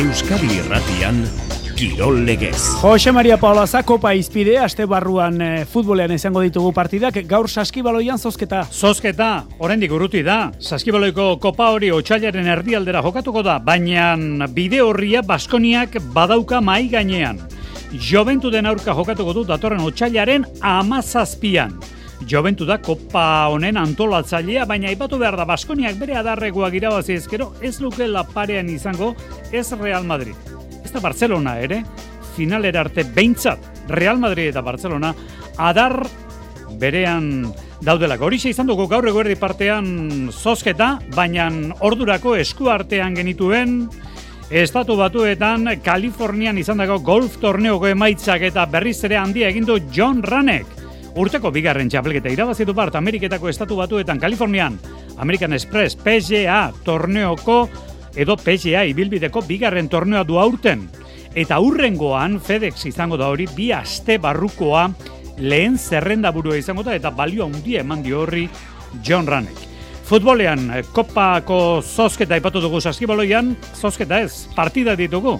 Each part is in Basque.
Euskadi Irratian Kirol Legez. Jose Maria Paulaza Kopa Izpide aste barruan e, futbolean izango ditugu partidak gaur Saskibaloian zozketa. Zozketa, oraindik urruti da. Saskibaloiko Kopa hori otsailaren erdialdera jokatuko da, baina bide horria Baskoniak badauka mai gainean. Joventu den aurka jokatuko du datorren otsailaren amazazpian. Joventu da kopa honen antolatzailea, baina aipatu behar da Baskoniak bere adarregoak irabazi ezkero ez lukela parean izango ez Real Madrid. Ez da Barcelona ere, finalera arte behintzat Real Madrid eta Barcelona adar berean daudelako. Horixe izan dugu gaur eguerdi partean zozketa, baina ordurako esku artean genituen Estatu batuetan Kalifornian izan dago golf torneoko emaitzak eta berriz ere handia egindu John Ranek. Urteko bigarren txapelketa irabazitu bart Ameriketako estatu batuetan, Kalifornian, American Express, PGA, torneoko, edo PGA ibilbideko bigarren torneoa du aurten. Eta urrengoan, FedEx izango da hori, bi aste barrukoa lehen zerrenda burua izango da, eta balio handia eman dio horri John Ranek. Futbolean, kopako zozketa ipatu dugu saskibaloian, zozketa ez, partida ditugu.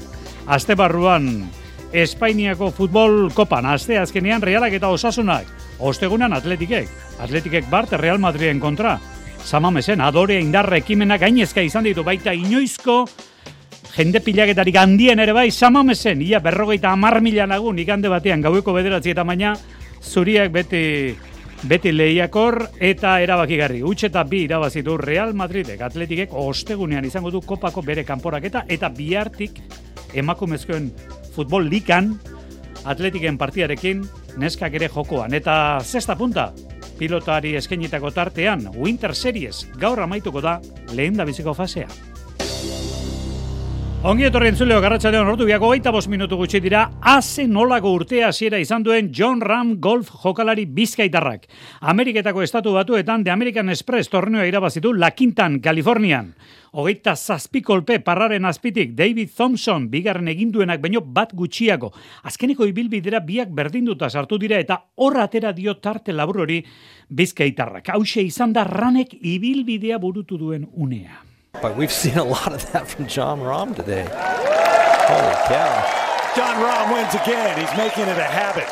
Aste barruan, Espainiako futbol kopan, aste azkenean realak eta osasunak. Ostegunan atletikek, atletikek bart Real Madriden kontra. Samamesen, adore indarra ekimena gainezka izan ditu baita inoizko jende pilaketarik handien ere bai, samamesen, ia berrogeita amar mila lagun ikande batean gaueko bederatzi eta baina zuriak beti beti lehiakor eta erabakigarri. Utsi eta bi irabazitu Real Madridek atletikek ostegunean izango du kopako bere kanporaketa eta bihartik emakumezkoen futbol likan atletiken partiarekin neskak ere jokoan. Eta zesta punta, pilotari eskenitako tartean, Winter Series gaur amaituko da lehen da biziko fasea. Ongi etorri entzuleo garratxaleon ordu biako gaita bos minutu gutxi dira, haze nolako urtea hasiera izan duen John Ram golf jokalari bizkaitarrak. Ameriketako estatu batuetan de American Express torneoa irabazitu La Quintan, Kalifornian. Hogeita zazpikolpe parraren azpitik David Thompson bigarren eginduenak baino bat gutxiago. Azkeneko ibilbidera biak berdinduta sartu dira eta horra atera dio tarte labur hori bizkaitarrak. Hauxe izan da ranek ibilbidea burutu duen unea. But we've seen a lot of that from John Rahm today. Holy cow. John Rahm wins again. He's making it a habit.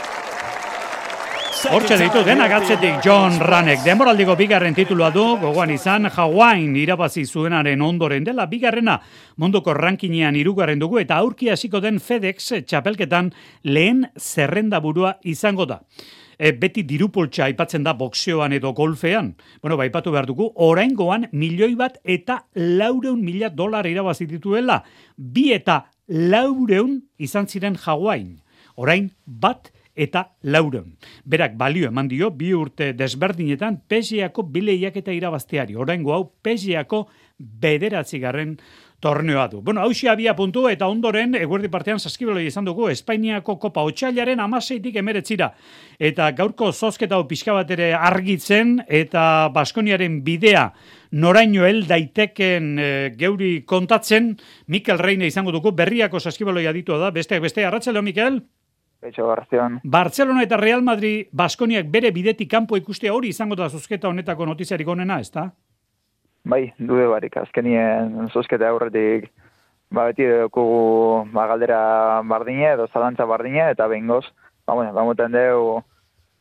Hortxe ditu denak atzetik John Ranek. Demoraldiko bigarren titulua du, gogoan izan, Hawain irabazi zuenaren ondoren dela bigarrena munduko rankinean irugarren dugu eta aurki hasiko den FedEx txapelketan lehen zerrenda burua izango da e, beti dirupoltsa aipatzen da boxeoan edo golfean. Bueno, baipatu behar dugu, oraingoan milioi bat eta laureun mila dolar irabazi dituela. Bi eta laureun izan ziren jaguain. Orain bat eta laureun. Berak balio eman dio, bi urte desberdinetan PGAko bileiak eta irabazteari. Oraingo hau PGAko bederatzi garren torneoa du. Bueno, hausia abia puntu eta ondoren eguerdi partean saskibeloi izan dugu Espainiako kopa otxailaren amaseitik emeretzira. Eta gaurko zozketa hau pixka bat ere argitzen eta Baskoniaren bidea noraino hel daiteken e, geuri kontatzen Mikel Reine izango dugu berriako saskibeloi aditua da. Beste, beste, arratzaleo Mikel? Etxo, Barcelona eta Real Madrid Baskoniak bere bidetik kanpo ikustea hori izango da zozketa honetako notiziarik onena, ez da? Bai, dude barik, azkenien zuzketa aurretik, ba, beti dugu ba, galdera bardine, edo zalantza bardine, eta behin goz, ba, bueno, ba, moten dugu,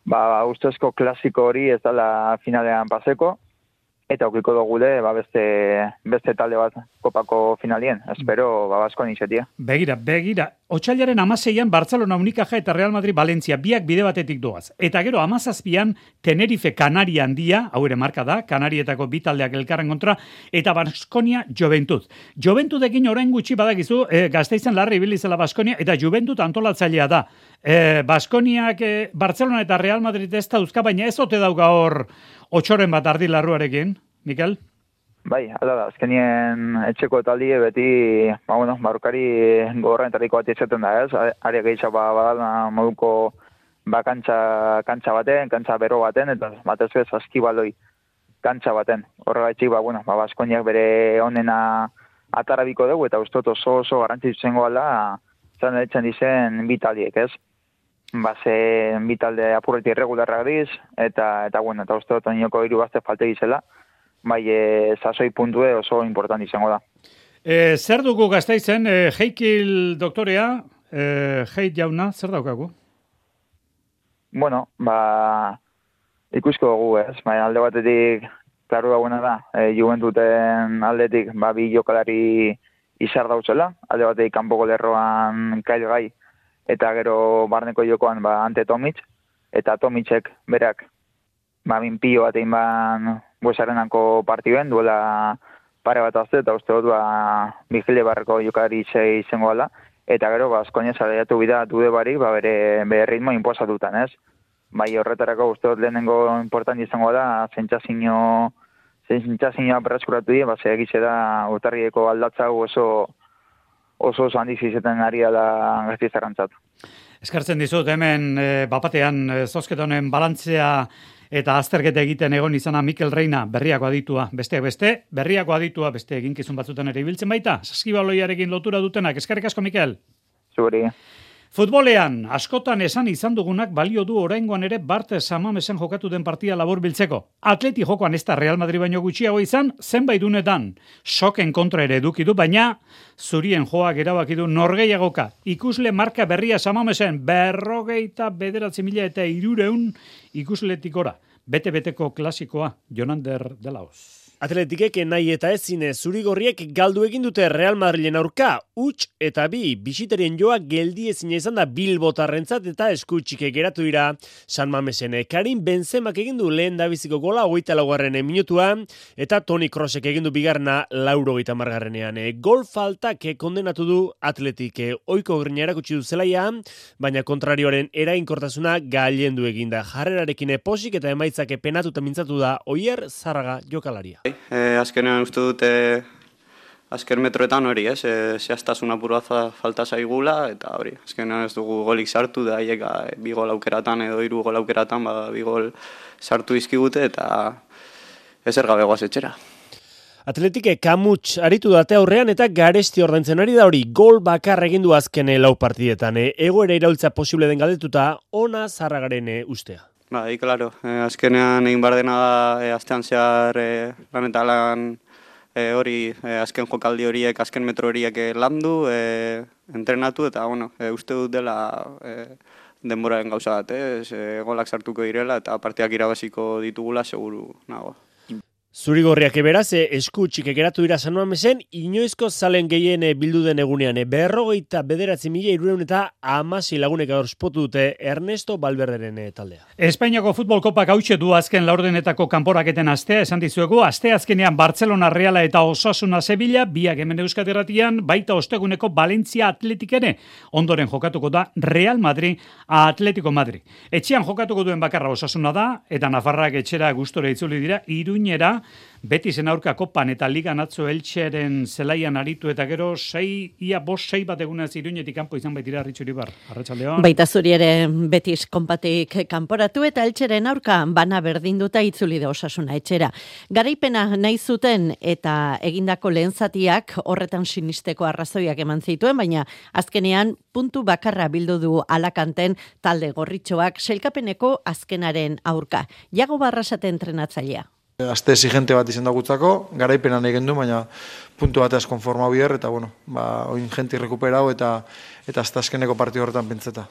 ba, ustezko klasiko hori ez dala finalean paseko, eta okiko dugu de, ba, beste, beste talde bat kopako finalien, espero, ba, basko nixetia. Begira, begira, Otsailaren amaseian Barcelona Unikaja eta Real Madrid Valencia biak bide batetik doaz. Eta gero amazazpian Tenerife Kanaria handia, hau ere marka da, Kanarietako bitaldeak elkarren kontra, eta Baskonia Juventud. Juventudekin orain gutxi badakizu, e, gazteizen larri bilizela Baskonia, eta Juventud antolatzailea da. E, Baskoniak e, Barcelona eta Real Madrid ez da baina ez ote dauka hor otxoren bat ardi larruarekin, Mikel? Bai, ala da, azkenien etxeko taldi beti, ba, bueno, barukari gorren tariko bat izaten da, ez? Aria gehiago ba, badala moduko ba, kantxa, kantxa baten, kantxa bero baten, eta batez bez askibaloi kantxa baten. Horregaitxik, ba, bueno, ba, baskoniak bere onena atarabiko dugu, eta ustot oso oso garantzitzen goala, zan ditzen dizen bitaliek, ez? Ba, ze bitalde apurreti irregularrak diz, eta, eta, bueno, eta ustot onioko iru bazte falte gizela, bai, e, sasoi puntue oso importanti izango da. E, zer dugu gaztaizen, e, Heikil doktorea, e, Heit jauna, zer daukagu? Bueno, ba, ikusko dugu, ez? Baina alde batetik, klaru dagoena da, e, Juventuten aldetik, ba, bi jokalari izar dautzela, alde batetik kanpoko lerroan kail gai, eta gero barneko jokoan, ba, ante Tomic, eta Tomicek berak, ba, min pio bat egin ban, buesarenako partiduen, duela pare bat azte, eta uste dut, ba, Miguel barreko jokalari izango gala, eta gero, ba, Askonia zalaiatu bida dude barik, ba, bere, bere ritmo inposatutan, ez? Bai, horretarako uste dut lehenengo importanti izango da, zentzazino, zentzazinoa berreskuratu dira, ba, ze da, utarrieko aldatza oso, oso oso handiz izaten ari da gaztizarantzat. Eskartzen dizut, hemen e, bapatean e, zozketonen balantzea eta azterketa egiten egon izana Mikel Reina berriako aditua, beste beste, berriako aditua beste eginkizun batzutan ere ibiltzen baita, saskibaloiarekin lotura dutenak, eskarrik asko Mikel? Zuri. Futbolean, askotan esan izan dugunak balio du oraingoan ere Bart Samamesen jokatu den partia labor biltzeko. Atleti jokoan ez da Real Madrid baino gutxiago izan, zenbait dunetan, soken kontra ere eduki du, baina zurien joak erabaki du norgeiagoka. Ikusle marka berria Samamesen, berrogeita bederatzi mila eta irureun ikusletikora. Bete-beteko klasikoa, Jonander Delaoz. Atletikek nahi eta ezine zurigorriek galdu egin dute Real Madrilen aurka, huts eta bi, bisiterien joa geldi ezin izan da bilbotarrentzat eta eskutxike geratu dira San Mamesen. Karin Benzemak egin du lehen dabiziko gola, hogeita laugarren minutua, eta Toni Kroosek egin du bigarna lauro gita margarrenean. Gol faltak kondenatu du atletik oiko grina erakutsi du zelaia, baina kontrarioaren erainkortasuna gailendu eginda. Jarrerarekin posik eta emaitzake penatu eta mintzatu da oier zarraga jokalaria. E, azkenean uste dute azken metroetan hori, ez? E, zehaztasun apur falta zaigula, eta hori, azkenean ez dugu golik sartu, da hiek bi gol aukeratan edo hiru gol aukeratan, ba, bi gol sartu izkigute, eta ez ergabe guaz etxera. Atletike kamuts aritu date aurrean eta garesti ordaintzen ari da hori gol bakar egin du azken lau partidetan. E, egoera iraultza posible den galdetuta, ona zarragaren ustea. Bai, klaro. Eh, azkenean egin bar dena da eh, astean zehar eh, lan eta lan eh, hori eh, azken jokaldi horiek, azken metro horiek eh, landu, eh, entrenatu eta bueno, eh, uste dut dela eh, denboraren gauza bat, eh, golak sartuko direla eta partiak irabaziko ditugula seguru nago. Zurigorriak eberaz, e, esku txike geratu dira zanuan mesen, inoizko zalen gehien bildu den egunean, berrogeita bederatzi mila irureun eta amasi lagunek spotu dute Ernesto Balberderen taldea. Espainiako futbol kopa gautxe du azken laurdenetako kanporaketen astea, esan dizuegu, aste azkenean Barcelona Reala eta Osasuna Sevilla, biak hemen euskateratian, baita osteguneko Valencia Atletikene, ondoren jokatuko da Real Madrid a Atletico Madrid. Etxean jokatuko duen bakarra Osasuna da, eta Nafarrak etxera gustore itzuli dira, iruñera, beti zen aurka kopan eta ligan atzo eltseren zelaian aritu eta gero sei, ia bos sei bat egunez iruñetik kanpo izan baitira ritxuri bar. Arratxaldeon. Baita zuri ere betis konpatik kanporatu eta eltseren aurka bana berdinduta itzuli da osasuna etxera. Garaipena nahi zuten eta egindako lehen zatiak horretan sinisteko arrazoiak eman zituen, baina azkenean puntu bakarra bildu du alakanten talde gorritxoak selkapeneko azkenaren aurka. Jago barrasate entrenatzailea. Aste exigente bat izan dagutzako, garaipenan egin du, baina puntu bat ez konforma bier, eta bueno, ba, oin jenti rekuperau eta eta azta azkeneko partio horretan pentseta.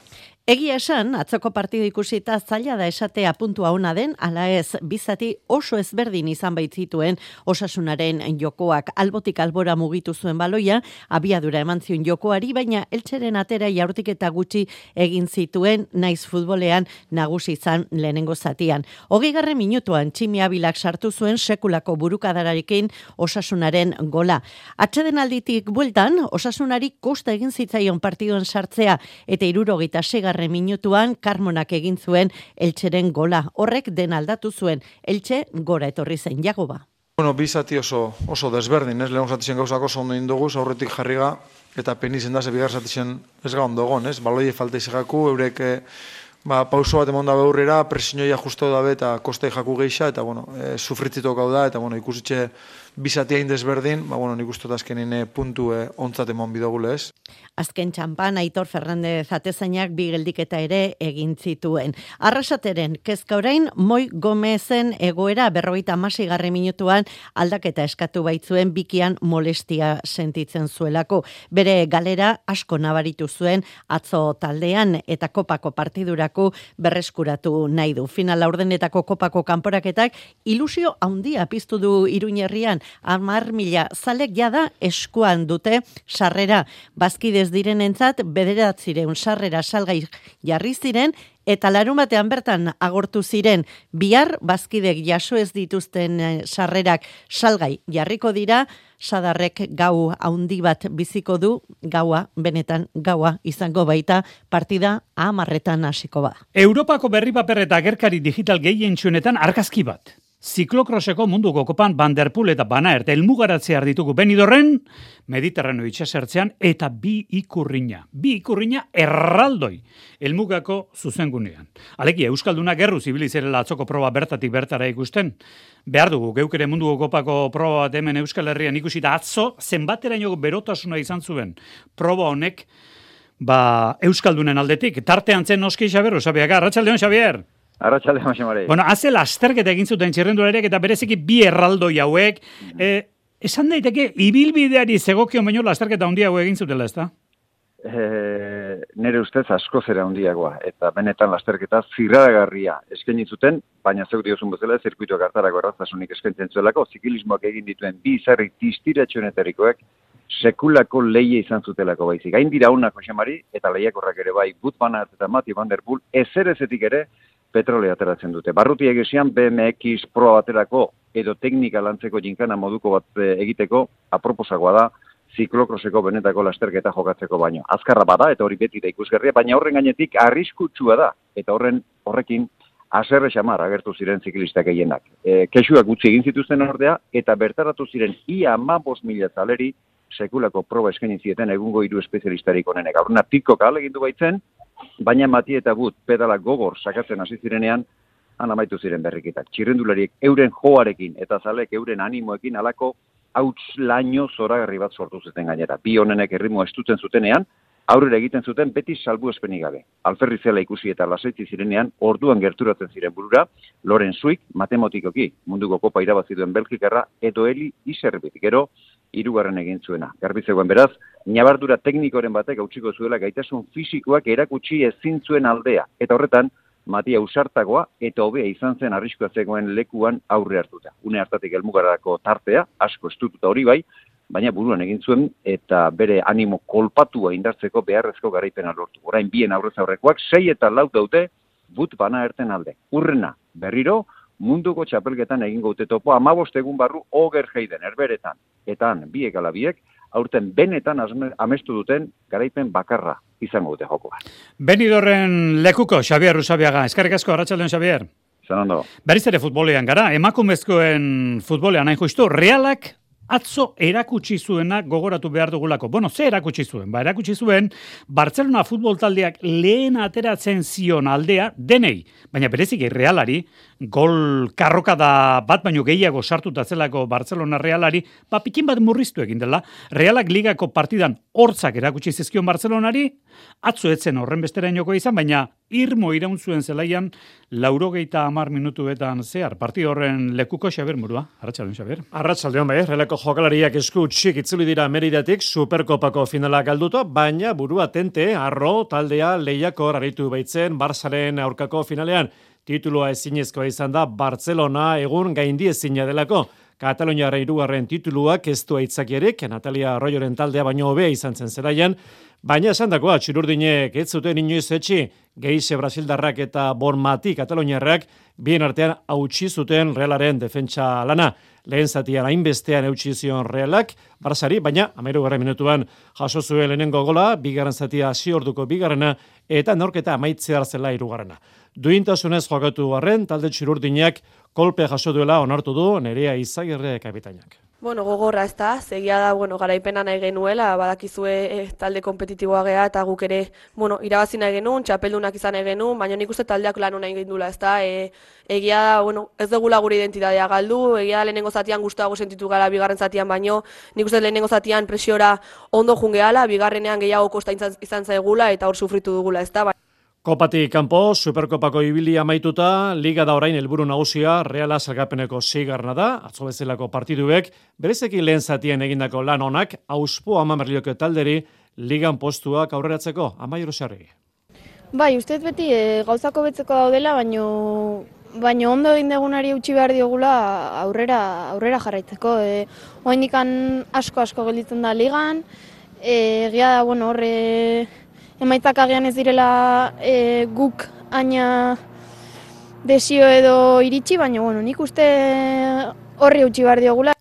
Egia esan, atzoko partidu ikusita zaila da esatea puntu ona den, ala ez, bizati oso ezberdin izan baitzituen osasunaren jokoak albotik albora mugitu zuen baloia, abiadura eman zion jokoari, baina eltseren atera jaurtik eta gutxi egin zituen naiz futbolean nagusi izan lehenengo zatian. Hogi garre minutuan tximia bilak sartu zuen sekulako burukadararekin osasunaren gola. Atxeden alditik bueltan, osasunari kosta egin zitzaion partiduen sartzea eta irurogita segar bigarren minutuan Carmonak egin zuen Eltxeren gola. Horrek den aldatu zuen Eltxe gora etorri zen Jagoba. Bueno, bi zati oso, oso desberdin, ez? Lehen zati zen gauzako oso ondo indugu, aurretik jarriga, eta penizen da, ze bigar zati zen ez ga ondo egon, ez? Baloi falta izagaku, eurek eh, ba, pauso bat emonda beurrera, presinioia justo dabe eta koste jaku geixa, eta bueno, e, sufritzito gau da, eta bueno, ikusitxe bizatia indezberdin, ba, bueno, nik uste azkenin e, puntu e, ontzat emon bidogule ez. Azken txampan, Aitor Fernandez atezainak bi geldiketa ere egin zituen. Arrasateren, kezka orain, Moi Gomezen egoera berrogeita garri minutuan aldaketa eskatu baitzuen bikian molestia sentitzen zuelako. Bere galera asko nabaritu zuen atzo taldean eta kopako partidurako berreskuratu nahi du. Final laurdenetako kopako kanporaketak ilusio handia piztu du iruñerrian, amar mila. Zalek jada eskuan dute sarrera. Bazkidez ez direnentzat bederatzireun sarrera salgai jarri ziren eta larun batean bertan agortu ziren. Bihar bazkidek jaso ez dituzten eh, sarrerak salgai jarriko dira. Sadarrek gau haundi bat biziko du. Gaua benetan gaua izango baita. Partida amarretan hasiko ba. Europako berri paper eta gerkari digital gehien txunetan arkazki bat. Ziklokroseko munduko kopan Banderpool eta Banaert elmugaratzea ditugu Benidorren, Mediterrano itxasertzean eta bi ikurriña. Bi ikurriña erraldoi elmugako zuzengunean. Aleki, Euskalduna gerru zibilizerela atzoko proba bertatik bertara ikusten. Behar dugu, geukere munduko kopako proba bat hemen Euskal Herrian ikusi da atzo, zenbatera berotasuna izan zuen proba honek, ba, Euskaldunen aldetik. Tartean zen noski Xabier, Xabier, Arratxaldeon Xabier. Arratxalde, Maximare. Bueno, haze lasterketa egin zuten txirrendulariak eta bereziki bi erraldoi hauek. E, esan daiteke, ibilbideari zegokio baino lasterketa handia hau egin zutela, ezta? E, nere ustez asko zera handiagoa eta benetan lasterketa zirradagarria eskaini zuten, baina zeu diozun bezala zirkuituak hartarako erraztasunik eskaintzen zuelako, zikilismoak egin dituen bi izarri tistiratxonetarikoek sekulako leia izan zutelako baizik. Gain dira honako xamari, eta lehiakorrak ere bai, Butmanat eta Mati Van Der Poel, ezer ezetik ere, petrolea ateratzen dute. Barruti egezian BMX Pro baterako edo teknika lantzeko jinkana moduko bat eh, egiteko aproposagoa da ziklokroseko benetako lasterketa jokatzeko baino. Azkarra bada eta hori beti da ikusgarria, baina horren gainetik arriskutsua da eta horren horrekin aserre xamar agertu ziren ziklistak gehienak. E, Kexuak gutxi egin zituzten ordea eta bertaratu ziren ia ma mila taleri sekulako proba eskaini zieten egungo hiru espezialistarik onenek. Aurrena piko kal egin du baitzen, baina mati eta gut pedala gogor sakatzen hasi zirenean han amaitu ziren berriketak. Txirrendulariek euren joarekin eta zalek euren animoekin alako hauts laino zoragarri bat sortu zuten gainera. Bi honenek erritmo estutzen zutenean, aurrera egiten zuten beti salbu espenik gabe. Alferri zela ikusi eta lasaitzi zirenean, orduan gerturatzen ziren burura, Loren Suik, matematikoki, munduko kopa irabaziduen Belgikarra, edo heli iserbitik, ero, irugarren egin zuena. Garbizegoen beraz, nabardura teknikoren batek hautsiko zuela gaitasun fisikoak erakutsi ezin zuen aldea. Eta horretan, Matia usartagoa eta hobea izan zen arriskoa zegoen lekuan aurre hartuta. Une hartatik elmugarako tartea, asko estututa hori bai, baina buruan egin zuen eta bere animo kolpatua indartzeko beharrezko garaipena lortu. Orain bien aurrez aurrekoak, sei eta lau daute, but bana erten alde. Urrena, berriro, munduko txapelketan egin gaute topo, amabost egun barru oger jeiden, erberetan. Etan, biek alabiek, aurten benetan amestu duten garaipen bakarra izango dute jokoa. Benidorren lekuko, Xabier Rusabiaga, eskarrik asko, Arratxaldeon, Xabier. Zanando. Beriz ere futbolean gara, emakumezkoen futbolean hain justu, realak atzo erakutsi zuena gogoratu behar dugulako. Bueno, ze erakutsi zuen? Ba, erakutsi zuen, Barcelona futbol taldeak lehen ateratzen zion aldea, denei, baina berezik realari, gol karroka da bat baino gehiago sartuta zelako Barcelona realari, ba, pikin bat murriztu egin dela, realak ligako partidan hortzak erakutsi zizkion Barcelonari, atzo etzen horren bestera inoko izan, baina irmo iraun zuen zelaian, laurogeita amar minutuetan zehar, parti horren lekuko Xaber murua, Arratxaldeon Xaber. Arratxaldeon bai, relako jokalariak esku txik itzuli dira meridatik, superkopako finala galduto, baina burua tente, arro, taldea, lehiako raritu baitzen, Barzaren aurkako finalean, titulua ezinezkoa izan da, Barcelona egun gaindi ezina delako. Kataloniara irugarren tituluak ez du aitzakierik, Natalia Arroyoren taldea baino hobea izan zen zeraian, baina esan dakoa, txururdinek ez zuten inoiz etxi, gehize Brasildarrak eta Bormati Kataloniarrak, bien artean hautsi zuten realaren defentsa lana. Lehen zatian hainbestean eutxi zion realak, barzari, baina amairu garra minutuan jaso zuen lehenengo gola, bigarren zatia hasi orduko bigarrena, eta norketa amaitze zela irugarrena. Duintasunez jokatu barren, talde txururdinak kolpe jaso duela onartu du nerea izagirre kapitainak. Bueno, gogorra ez da, zegia da, bueno, garaipena nahi genuela, badakizue eh, talde kompetitiboa gea, eta guk ere, bueno, irabazi nahi genuen, txapeldunak izan nahi genuen, baina nik uste taldeak lan nahi gendula, ez da, e, egia da, bueno, ez dugula gure identitatea galdu, egia da lehenengo zatian guztuago sentitu gara bigarren zatian, baino, nik uste lehenengo zatian presiora ondo jungeala, bigarrenean gehiago kosta izan zaigula, eta hor sufritu dugula, ez da, Kopatik kanpo, Superkopako ibili amaituta, Liga da orain helburu nagusia, Reala salgapeneko sigarna da, atzo bezalako partiduek, berezeki lehen zatien egindako lan onak, auspo ama merlioko talderi, Ligan postuak aurreratzeko, amairu sarri. Bai, ustez beti e, gauzako betzeko daudela, baino baino ondo egin degunari utzi behar diogula aurrera aurrera jarraitzeko. E, asko asko gelditzen da ligan, e, egia da, bueno, horre emaitzak agian ez direla e, guk aina desio edo iritsi, baina bueno, nik uste horri utzi behar diogula.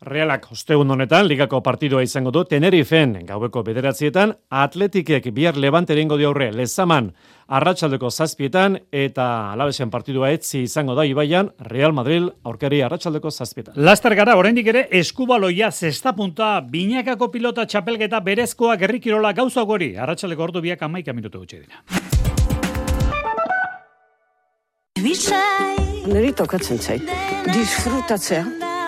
Realak ostegun honetan, ligako partidua izango du, Tenerifen, gaueko bederatzietan, atletikek bihar levante egingo aurre lezaman, arratsaldeko zazpietan, eta alabesen partidua etzi izango da Ibaian, Real Madrid, aurkari arratsaldeko zazpietan. Laster gara, oraindik ere, eskubaloia zesta punta, binakako pilota txapelgeta berezkoa gerrikirola gauza gori, arratsaldeko ordu biak amaika minutu gutxe dira. Neri tokatzen zait, disfrutatzea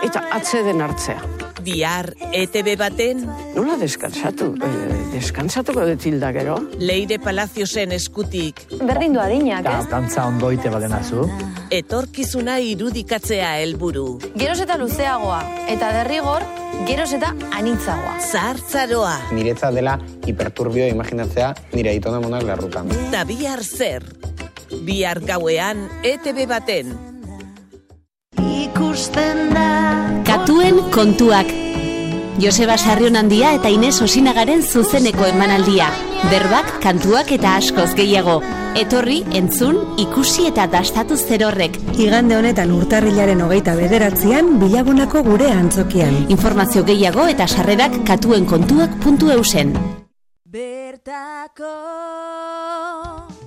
eta atzeden hartzea. Bihar ETB baten? Nola deskansatu? E, deskansatuko detilda gero? Leire Palaziosen eskutik. Berdin du adinak, ez? Dantza ondoite badenazu. Etorkizuna irudikatzea helburu. Geroz eta luzeagoa, eta derrigor, geroz eta anitzagoa. Zartzaroa. Niretza dela hiperturbio imaginatzea nire aitona monak larrutan. Ta bihar zer? Bihar gauean ETB baten. Ikusten da Katuen kontuak. Joseba Sarrion handia eta Ines Osinagaren zuzeneko emanaldia. Berbak, kantuak eta askoz gehiago. Etorri, entzun, ikusi eta dastatu zerorrek. Igande honetan urtarrilaren hogeita bederatzean, bilabonako gure antzokian. Informazio gehiago eta sarrerak katuen kontuak puntu eusen. Bertako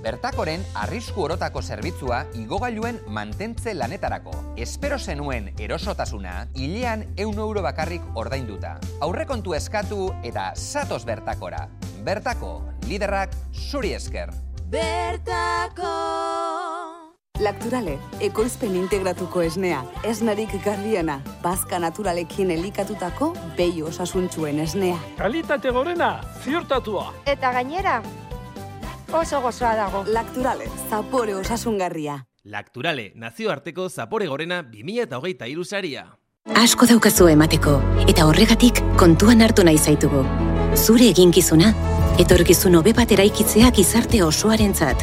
Bertakoren arrisku orotako zerbitzua igogailuen mantentze lanetarako. Espero zenuen erosotasuna, hilean eun euro bakarrik ordainduta. Aurrekontu eskatu eta satos bertakora. Bertako, liderrak zuri esker. Bertako! Lakturale, ekoizpen integratuko esnea, esnarik garriena, bazka naturalekin elikatutako behi osasuntzuen esnea. Kalitate gorena, ziurtatua. Eta gainera, oso gozoa dago. Lakturale, zapore osasungarria. Lakturale, nazioarteko zapore gorena 2008 irusaria. Asko daukazu emateko, eta horregatik kontuan hartu nahi zaitugu. Zure eginkizuna, etorkizun hobe bat eraikitzeak izarte osoaren zat.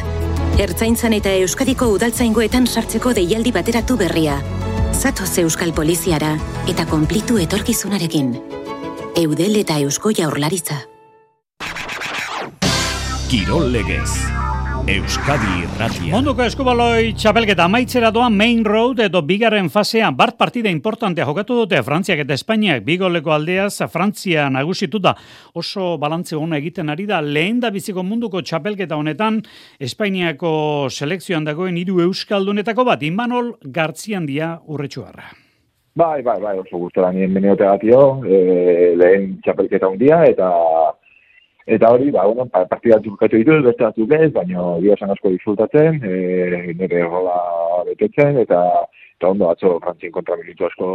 Ertzaintzan eta Euskadiko udaltzaingoetan sartzeko deialdi bateratu berria. Zatoz Euskal Poliziara eta konplitu etorkizunarekin. Eudel eta Eusko Jaurlaritza. Kirol Legez. Euskadi Irratia. Munduko eskubaloi txapelketa amaitzera doa Main Road edo bigarren fasean bart partida importantea jokatu dute Frantziak eta Espainiak bigoleko aldeaz Frantzia nagusitu da oso balantze ona egiten ari da lehen da biziko munduko txapelketa honetan Espainiako selekzioan dagoen hiru euskaldunetako bat Inmanol Gartzian dia urretxuarra. Bai, bai, bai, oso gustora nien beniote gatio, e, lehen txapelketa hundia, eta Eta hori, ba, bueno, partida jokatu ditu, beste batzuk ez, baina dio esan asko disfrutatzen, e, nire rola betetzen, eta, eta ondo atzo frantzien kontra militu asko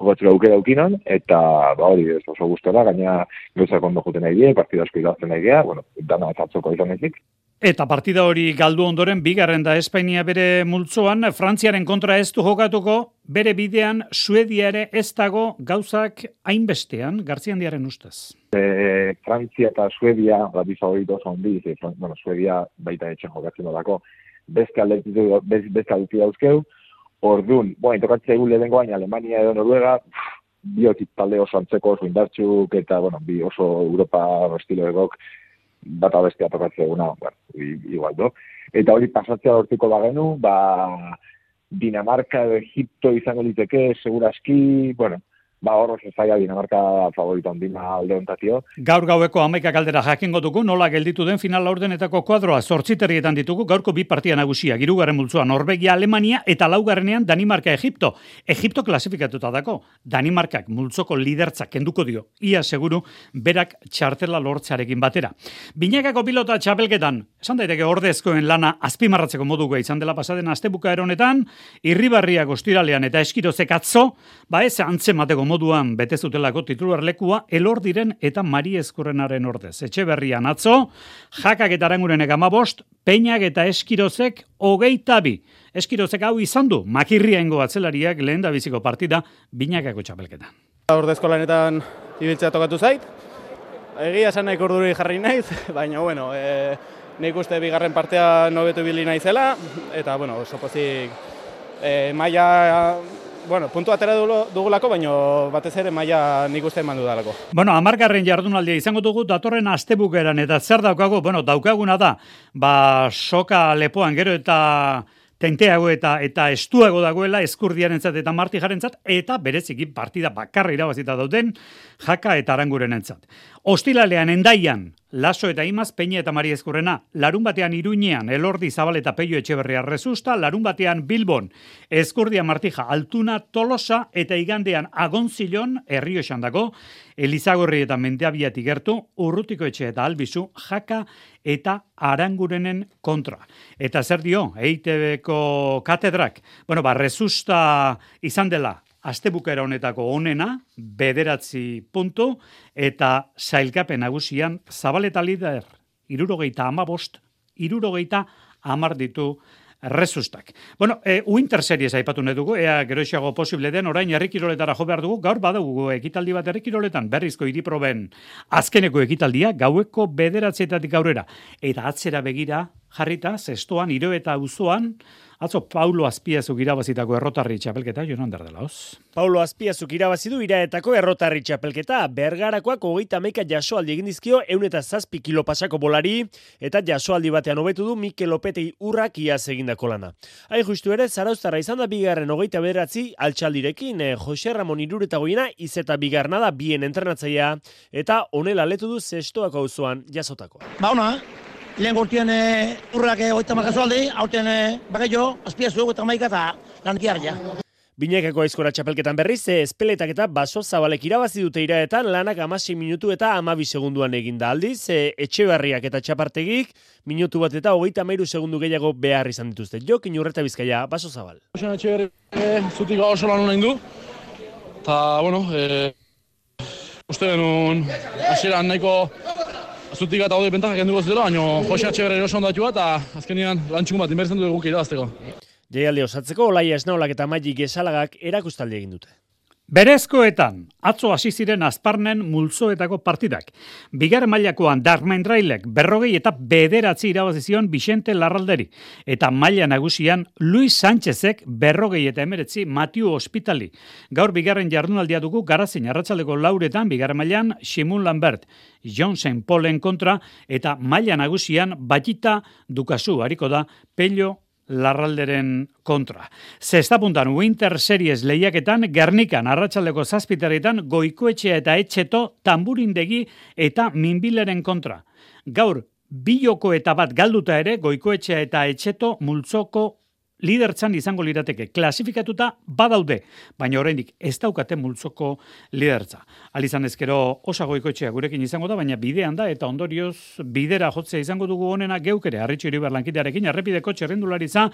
jokatzera aukera aukinan, eta ba, hori ez oso gustora, gaina gauzak ondo juten nahi die, partida asko idazten nahi die, bueno, dana atzoko izan ezik. Eta partida hori galdu ondoren bigarren da Espainia bere multzoan, Frantziaren kontra ez du jokatuko, bere bidean Suedia ere ez dago gauzak hainbestean, gartzian diaren ustez. E, Frantzia eta Suedia, da bi favorito son bi, e, bueno, Suedia baita etxen jokatzen dako, beste aldetik dauzkeu, orduan, bueno, tokatzea egun lehenko baina Alemania edo Noruega, biotik talde oso antzeko, oso indartxuk, eta, bueno, bi oso Europa estilo egok, bata bestia tokatzea eguna, bueno, igual, do. Eta hori pasatzea hortiko bagenu, ba, Dinamarka edo Egipto izango liteke, seguraski, bueno, ba hor oso zaila Dinamarka favorito handina alde ontatio. Gaur gaueko amaika galdera jakingo dugu, nola gelditu den final laurdenetako kuadroa zortziterrietan ditugu, gaurko bi partia nagusia, girugarren multzoa, Norvegia, Alemania eta laugarrenean Danimarka, Egipto. Egipto klasifikatuta dako, Danimarkak multzoko lidertza kenduko dio, ia seguru berak txartela lortzarekin batera. Binakako pilota txapelketan, esan daiteke ordezkoen lana azpimarratzeko moduko izan dela pasaden astebuka eronetan, irribarria gostiralean eta eskirozek atzo, ba ez antzemateko moduan bete zutelako titular lekua elor diren eta mari eskurrenaren ordez. Etxe berrian atzo, jakak eta arangurenek amabost, peinak eta eskirozek hogeita bi. Eskirozek hau izan du, makirria ingo atzelariak lehen biziko partida binakako txapelketan. Ordezko lanetan ibiltzea tokatu zait. Egia esan nahi urduri jarri naiz, baina bueno, e, nik uste bigarren partea nobetu bili naizela, eta bueno, oso pozik e, maia bueno, puntu atera dugulako, baina batez ere maila nik uste eman dudalako. Bueno, amargarren jardunaldia izango dugu datorren astebukeran eta zer daukagu, bueno, daukaguna da, ba, soka lepoan gero eta tenteago eta eta estuago dagoela eskurdiarentzat eta martijarentzat eta bereziki partida bakarra irabazita dauden jaka eta arangurenentzat. Ostilalean endaian Laso eta Imaz, Peña eta Mari Eskurrena, larun batean Iruñean, Elordi Zabal eta Peio Etxeberria Rezusta, larun batean Bilbon, Eskurdia Martija, Altuna, Tolosa eta igandean Agonzilon, Herrio dago, Elizagorri eta Mendeabiat igertu, Urrutiko Etxe eta Albizu, Jaka eta Arangurenen kontra. Eta zer dio, EITB-ko katedrak, bueno, ba, Rezusta izan dela, astebukera honetako onena, bederatzi puntu, eta zailkapen nagusian zabaleta lider, irurogeita amabost, irurogeita amar ditu rezustak. Bueno, e, Winter Series aipatu nahi dugu, ea geroxiago posible den, orain herrikiroletara jo behar dugu, gaur badugu ekitaldi bat herrikiroletan, berrizko iriproben azkeneko ekitaldia, gaueko bederatzetatik aurrera. Eta atzera begira, jarrita, zestoan, iro eta uzoan, Atzo Paulo Azpiazuk irabazitako errotarri txapelketa, joan dela, oz? Paulo Azpiazuk irabazidu iraetako errotarri txapelketa, bergarakoak hogeita meika jasoaldi egin dizkio, eun eta zazpi kilo pasako bolari, eta jasoaldi batean hobetu du Mikel Lopetei urrak iaz egindako lana. Hain justu ere, zarauztarra izan da bigarren hogeita bederatzi altxaldirekin, eh, Jose Ramon irureta goina, izeta bigarna da bien entrenatzaia, eta onela letu du zestoako auzoan jasotako. Ba, ona, lehen gortien e, urrak e, oita makazu aldi, hauten e, bagaio, azpiazu eta maika eta lanki harria. Binekako aizkora txapelketan berriz, e, espeletak eta baso zabalek irabazi dute iraetan lanak amasi minutu eta amabi segunduan egin da aldiz, e, etxe barriak eta txapartegik, minutu bat eta hogeita meiru segundu gehiago behar izan dituzte. Jok, inurreta bizkaia, baso zabal. Osan etxe barri, e, zutik oso lan honen du, eta, bueno, e, uste genuen, asieran nahiko Azutik eta hori bentak genduko zidela, baina Jose Atxeber eroso ondatu bat, eta azkenian lantxukun bat inbertzen du eguk irabazteko. Jaialdi osatzeko, Olaia Esnaolak eta Maigi Gesalagak erakustaldi egin dute. Berezkoetan, atzo hasi ziren azparnen multzoetako partidak. Bigar mailakoan Darmain Railek berrogei eta bederatzi irabazizion Vicente Larralderi. Eta maila nagusian Luis Sánchezek berrogei eta emeretzi Matiu Hospitali. Gaur bigarren jardunaldia dugu garazin arratzaleko lauretan bigar mailan Simun Lambert, John St. Paulen kontra eta maila nagusian Batita Dukasu hariko da Pello larralderen kontra. Zestapuntan Winter Series lehiaketan, Gernikan, Arratxaldeko zazpiterritan, goikoetxea eta etxeto, tamburindegi eta minbileren kontra. Gaur, biloko eta bat galduta ere, goikoetxea eta etxeto multzoko lidertzan izango lirateke klasifikatuta badaude, baina oraindik ez daukate multzoko lidertza. Alizan ezkero osagoiko etxea gurekin izango da, baina bidean da eta ondorioz bidera jotzea izango dugu onena geukere harritxo iribar lankidearekin, arrepideko txerrendularitza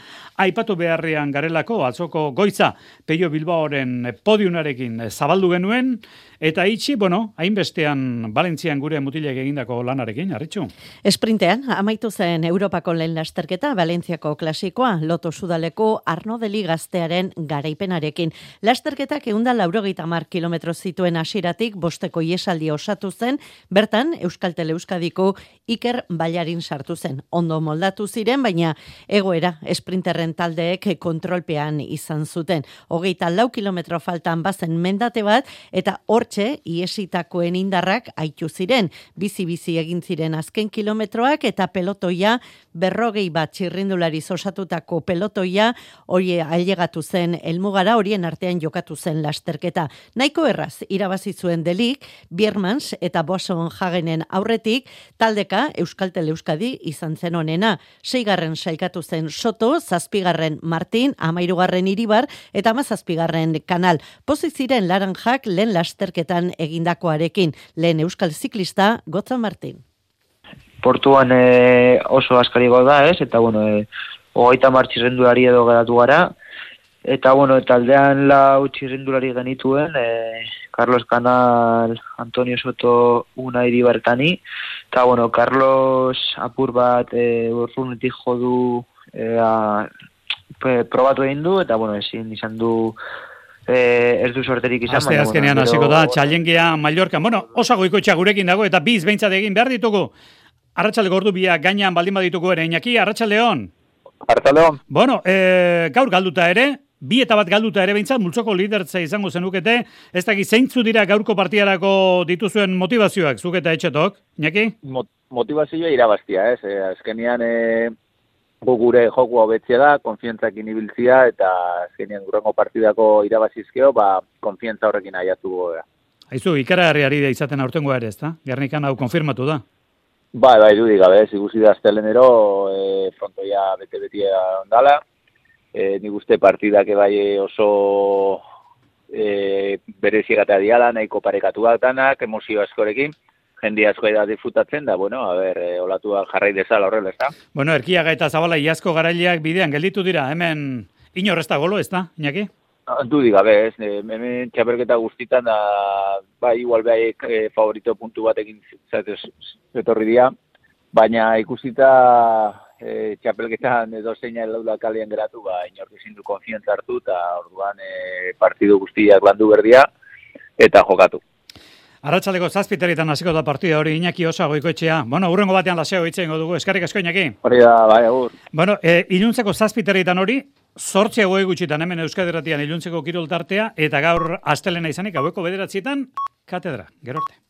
aipatu beharrean garelako, atzoko goitza Peio Bilbaoren podiunarekin zabaldu genuen, Eta itxi, bueno, hainbestean Valentzian gure mutilek egindako lanarekin, arritxu. Esprintean, amaitu zen Europako lehen lasterketa, Valentziako klasikoa, loto sudaleko Arno Deli gaztearen garaipenarekin. Lasterketak eunda laurogeita mar kilometro zituen asiratik, bosteko iesaldi osatu zen, bertan, Euskaltele Euskadiko Iker Baiarin sartu zen. Ondo moldatu ziren, baina egoera, esprinterren taldeek kontrolpean izan zuten. Hogeita lau kilometro faltan bazen mendate bat, eta hor hortxe, iesitakoen indarrak aitu ziren, bizi-bizi egin ziren azken kilometroak eta pelotoia berrogei bat txirrindulari osatutako pelotoia gidoia hori ailegatu zen elmugara horien artean jokatu zen lasterketa. Nahiko erraz irabazi zuen delik, Biermans eta Boson Hagenen aurretik, taldeka Euskaltel Euskadi izan zen honena. Seigarren sailkatu zen Soto, zazpigarren Martin, amairugarren Iribar eta amazazpigarren Kanal. Poziziren laranjak lehen lasterketan egindakoarekin. Lehen Euskal Ziklista, Gotza Martin. Portuan e, oso askariko da, ez? Eta, bueno, e, hogeita martxirrendulari edo geratu gara. Eta, bueno, taldean lau txirrendulari genituen, e, Carlos Canal, Antonio Soto, una iribartani. Eta, bueno, Carlos apur bat e, urrunetik jodu e, a, probatu egin du, eta, bueno, ezin izan du eh, ez du sorterik izan. Aste azkenean hasiko da, txalengia Mallorca. Bueno, osago ikoitxa gurekin dago, eta biz behintzat egin behar ditugu. Arratxalde gordu biak gainean baldin badituko ere, Iñaki, Arratxaldeon. Arratxaldeon. Bueno, e, gaur galduta ere, bi eta bat galduta ere behintzat, multzoko lidertza izango zenukete, ez dakit zeintzu dira gaurko partiarako dituzuen motivazioak, zuketa etxetok, Iñaki? Mot motivazioa irabaztia, ez? E, azkenean, e, gu gure joku hobetzea da, konfientzakin ibiltzia, eta azkenean gurrengo partidako irabazizkeo, ba, konfientza horrekin aiatu goea. Aizu, ikaragarriari da izaten aurtengo ere, ez da? Gernikan hau konfirmatu da. Bai, bai, dudik gabe, ez ikusi da astelenero, e, frontoia bete-betia ondala, e, nik uste partidak bai oso e, bereziegatea diala, nahiko parekatu danak, emozio askorekin, jende asko da disfrutatzen da, bueno, a ber, e, olatua jarrai dezala horrela, ez da? Bueno, erkiaga eta zabala iazko garaileak bidean gelditu dira, hemen inorrezta golo, ez da, Iñaki? Du diga, be, ez, hemen txapelketa guztitan da, ba, igual behai e, favorito puntu batekin zatez, etorri dira, baina ikusita e, txapelketan edo zeina laula kalian geratu, ba, inork ezin du konfientza hartu, eta orduan e, partidu guztiak landu berdia, eta jokatu. Arratxaleko zazpiteritan hasiko da partida hori Iñaki osa goikoetxea. Bueno, urrengo batean laseo hitzen dugu, eskarrik asko Iñaki. Hori da, bai, agur. Bueno, e, iluntzeko zazpiteritan hori, sortzea goe gutxitan hemen Euskaderatian iluntzeko kiroltartea, eta gaur astelena izanik, haueko bederatzietan, katedra, gerorte.